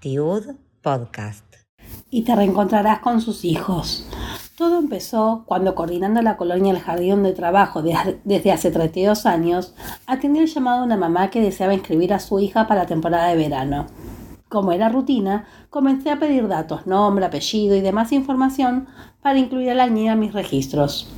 Tiud Podcast. Y te reencontrarás con sus hijos. Todo empezó cuando, coordinando la colonia El Jardín de Trabajo desde hace 32 años, atendí el llamado de una mamá que deseaba inscribir a su hija para la temporada de verano. Como era rutina, comencé a pedir datos, nombre, apellido y demás información para incluir a la niña en mis registros.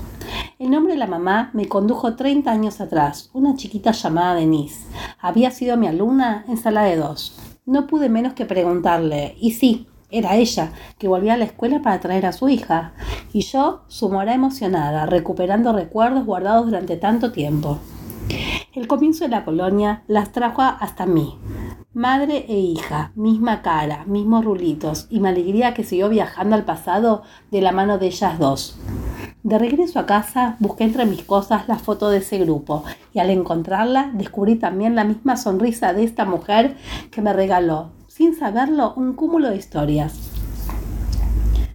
El nombre de la mamá me condujo 30 años atrás, una chiquita llamada Denise. Había sido mi alumna en sala de dos. No pude menos que preguntarle, y sí, era ella, que volvía a la escuela para traer a su hija, y yo, su mora emocionada, recuperando recuerdos guardados durante tanto tiempo. El comienzo de la colonia las trajo hasta mí. Madre e hija, misma cara, mismos rulitos, y me alegría que siguió viajando al pasado de la mano de ellas dos. De regreso a casa busqué entre mis cosas la foto de ese grupo y al encontrarla descubrí también la misma sonrisa de esta mujer que me regaló, sin saberlo, un cúmulo de historias.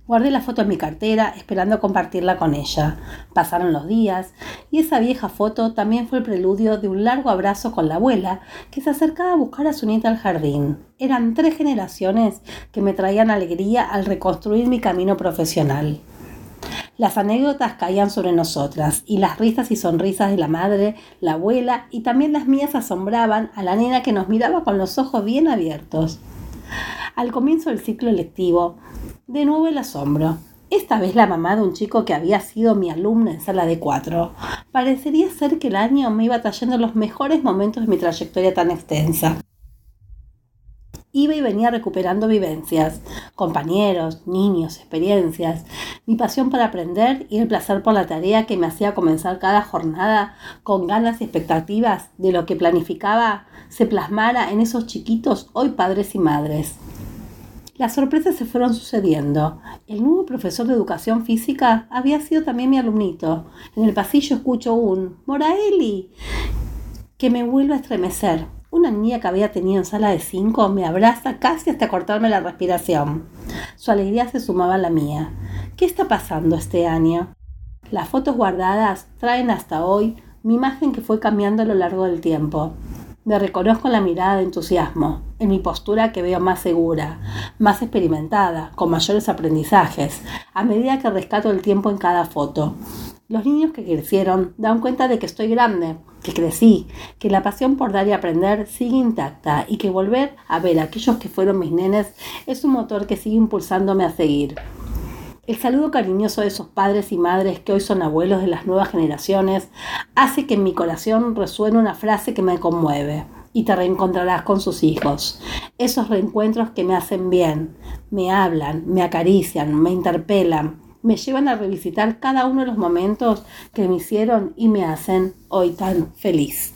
Guardé la foto en mi cartera esperando compartirla con ella. Pasaron los días y esa vieja foto también fue el preludio de un largo abrazo con la abuela que se acercaba a buscar a su nieta al jardín. Eran tres generaciones que me traían alegría al reconstruir mi camino profesional. Las anécdotas caían sobre nosotras y las risas y sonrisas de la madre, la abuela y también las mías asombraban a la nena que nos miraba con los ojos bien abiertos. Al comienzo del ciclo lectivo, de nuevo el asombro. Esta vez la mamá de un chico que había sido mi alumna en sala de cuatro. Parecería ser que el año me iba trayendo los mejores momentos de mi trayectoria tan extensa iba y venía recuperando vivencias, compañeros, niños, experiencias, mi pasión para aprender y el placer por la tarea que me hacía comenzar cada jornada con ganas y expectativas de lo que planificaba se plasmara en esos chiquitos hoy padres y madres. Las sorpresas se fueron sucediendo. El nuevo profesor de educación física había sido también mi alumnito. En el pasillo escucho un Moraeli que me vuelve a estremecer. Una niña que había tenido en sala de cinco me abraza casi hasta cortarme la respiración. Su alegría se sumaba a la mía. ¿Qué está pasando este año? Las fotos guardadas traen hasta hoy mi imagen que fue cambiando a lo largo del tiempo. Me reconozco en la mirada de entusiasmo, en mi postura que veo más segura, más experimentada, con mayores aprendizajes, a medida que rescato el tiempo en cada foto. Los niños que crecieron dan cuenta de que estoy grande, que crecí, que la pasión por dar y aprender sigue intacta y que volver a ver a aquellos que fueron mis nenes es un motor que sigue impulsándome a seguir. El saludo cariñoso de esos padres y madres que hoy son abuelos de las nuevas generaciones hace que en mi corazón resuene una frase que me conmueve y te reencontrarás con sus hijos. Esos reencuentros que me hacen bien, me hablan, me acarician, me interpelan, me llevan a revisitar cada uno de los momentos que me hicieron y me hacen hoy tan feliz.